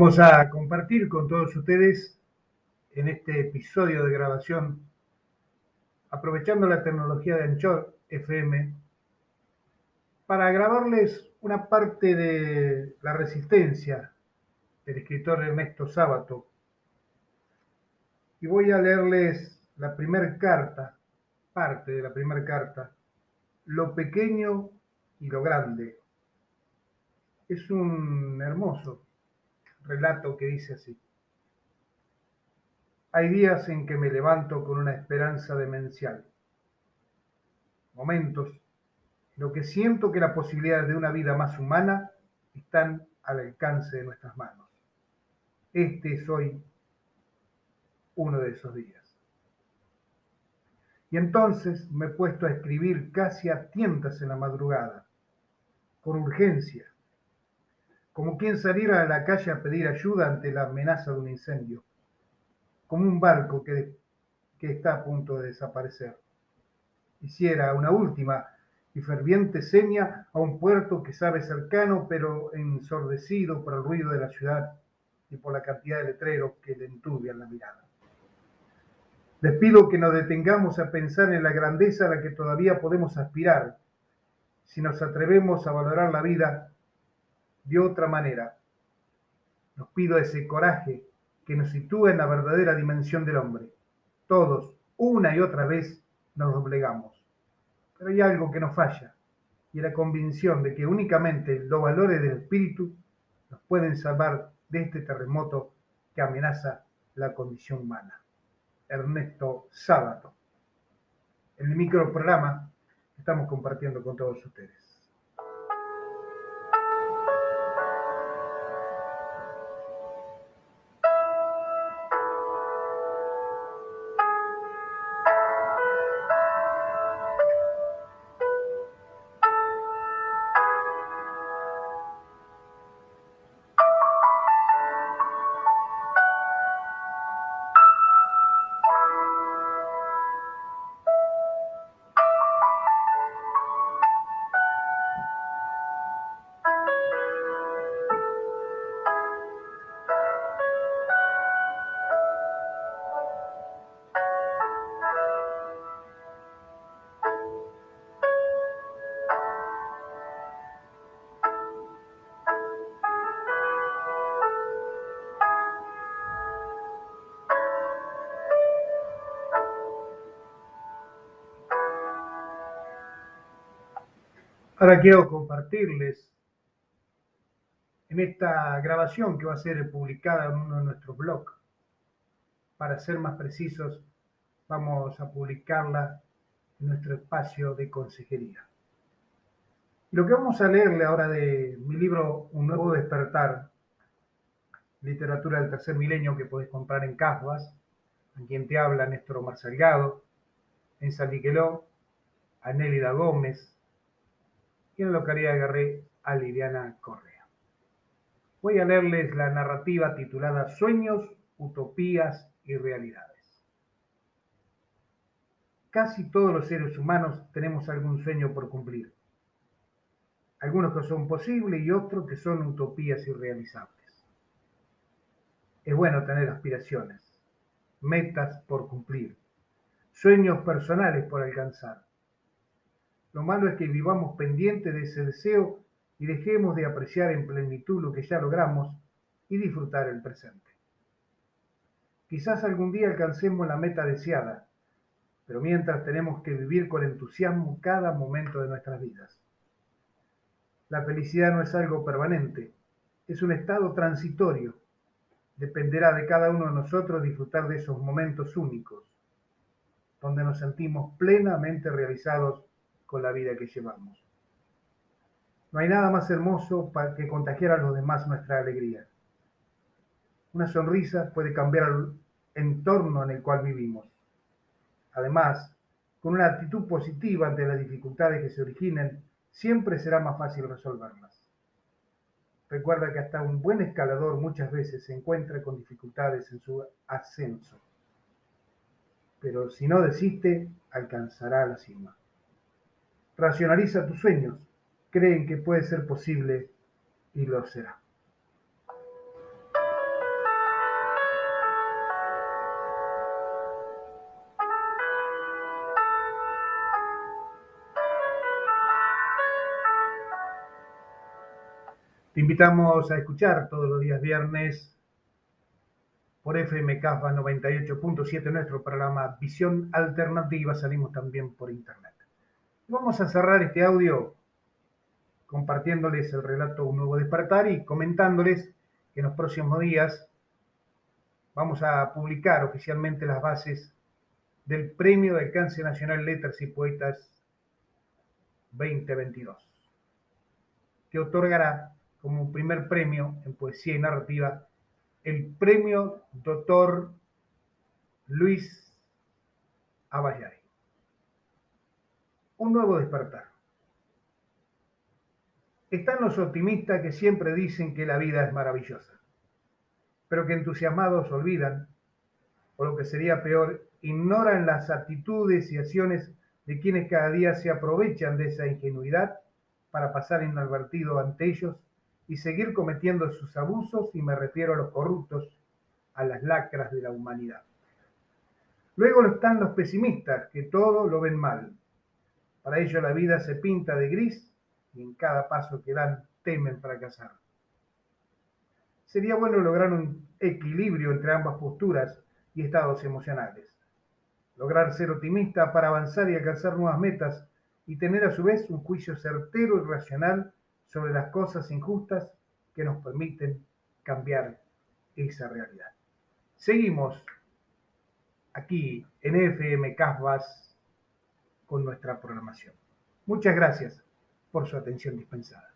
Vamos a compartir con todos ustedes en este episodio de grabación, aprovechando la tecnología de Anchor FM, para grabarles una parte de La Resistencia del escritor Ernesto Sábato. Y voy a leerles la primera carta, parte de la primera carta, Lo pequeño y lo grande. Es un hermoso relato que dice así. Hay días en que me levanto con una esperanza demencial. Momentos en lo que siento que las posibilidades de una vida más humana están al alcance de nuestras manos. Este es hoy uno de esos días. Y entonces me he puesto a escribir casi a tientas en la madrugada, con urgencia, como quien saliera a la calle a pedir ayuda ante la amenaza de un incendio, como un barco que, que está a punto de desaparecer. Hiciera una última y ferviente seña a un puerto que sabe cercano, pero ensordecido por el ruido de la ciudad y por la cantidad de letreros que le enturbian la mirada. Les pido que nos detengamos a pensar en la grandeza a la que todavía podemos aspirar si nos atrevemos a valorar la vida de otra manera. Nos pido ese coraje que nos sitúa en la verdadera dimensión del hombre. Todos, una y otra vez, nos doblegamos. Pero hay algo que nos falla, y la convicción de que únicamente los valores del espíritu nos pueden salvar de este terremoto que amenaza la condición humana. Ernesto Sábato. En el microprograma estamos compartiendo con todos ustedes. Ahora quiero compartirles en esta grabación que va a ser publicada en uno de nuestros blogs. Para ser más precisos, vamos a publicarla en nuestro espacio de consejería. Lo que vamos a leerle ahora de mi libro Un nuevo despertar, literatura del tercer milenio que podés comprar en Casbas, a quien te habla Néstor Omar Salgado, en San Migueló, a Nélida Gómez, y en que agarré a Liliana Correa. Voy a leerles la narrativa titulada Sueños, Utopías y Realidades. Casi todos los seres humanos tenemos algún sueño por cumplir. Algunos que son posibles y otros que son utopías irrealizables. Es bueno tener aspiraciones, metas por cumplir, sueños personales por alcanzar lo malo es que vivamos pendientes de ese deseo y dejemos de apreciar en plenitud lo que ya logramos y disfrutar el presente. Quizás algún día alcancemos la meta deseada, pero mientras tenemos que vivir con entusiasmo cada momento de nuestras vidas. La felicidad no es algo permanente, es un estado transitorio. Dependerá de cada uno de nosotros disfrutar de esos momentos únicos, donde nos sentimos plenamente realizados con la vida que llevamos. No hay nada más hermoso para que contagiar a los demás nuestra alegría. Una sonrisa puede cambiar el entorno en el cual vivimos. Además, con una actitud positiva ante las dificultades que se originen, siempre será más fácil resolverlas. Recuerda que hasta un buen escalador muchas veces se encuentra con dificultades en su ascenso. Pero si no desiste, alcanzará la cima. Racionaliza tus sueños. Creen que puede ser posible y lo será. Te invitamos a escuchar todos los días viernes por FM CAFA 98.7 nuestro programa Visión Alternativa. Salimos también por internet. Vamos a cerrar este audio compartiéndoles el relato Un Nuevo Despertar y comentándoles que en los próximos días vamos a publicar oficialmente las bases del Premio de Alcance Nacional Letras y Poetas 2022, que otorgará como primer premio en poesía y narrativa el premio Doctor Luis Abayay. Un nuevo despertar. Están los optimistas que siempre dicen que la vida es maravillosa, pero que entusiasmados olvidan, o lo que sería peor, ignoran las actitudes y acciones de quienes cada día se aprovechan de esa ingenuidad para pasar inadvertido ante ellos y seguir cometiendo sus abusos, y me refiero a los corruptos, a las lacras de la humanidad. Luego están los pesimistas, que todo lo ven mal. Para ellos la vida se pinta de gris y en cada paso que dan temen fracasar. Sería bueno lograr un equilibrio entre ambas posturas y estados emocionales. Lograr ser optimista para avanzar y alcanzar nuevas metas y tener a su vez un juicio certero y racional sobre las cosas injustas que nos permiten cambiar esa realidad. Seguimos aquí en FM Casbas con nuestra programación. Muchas gracias por su atención dispensada.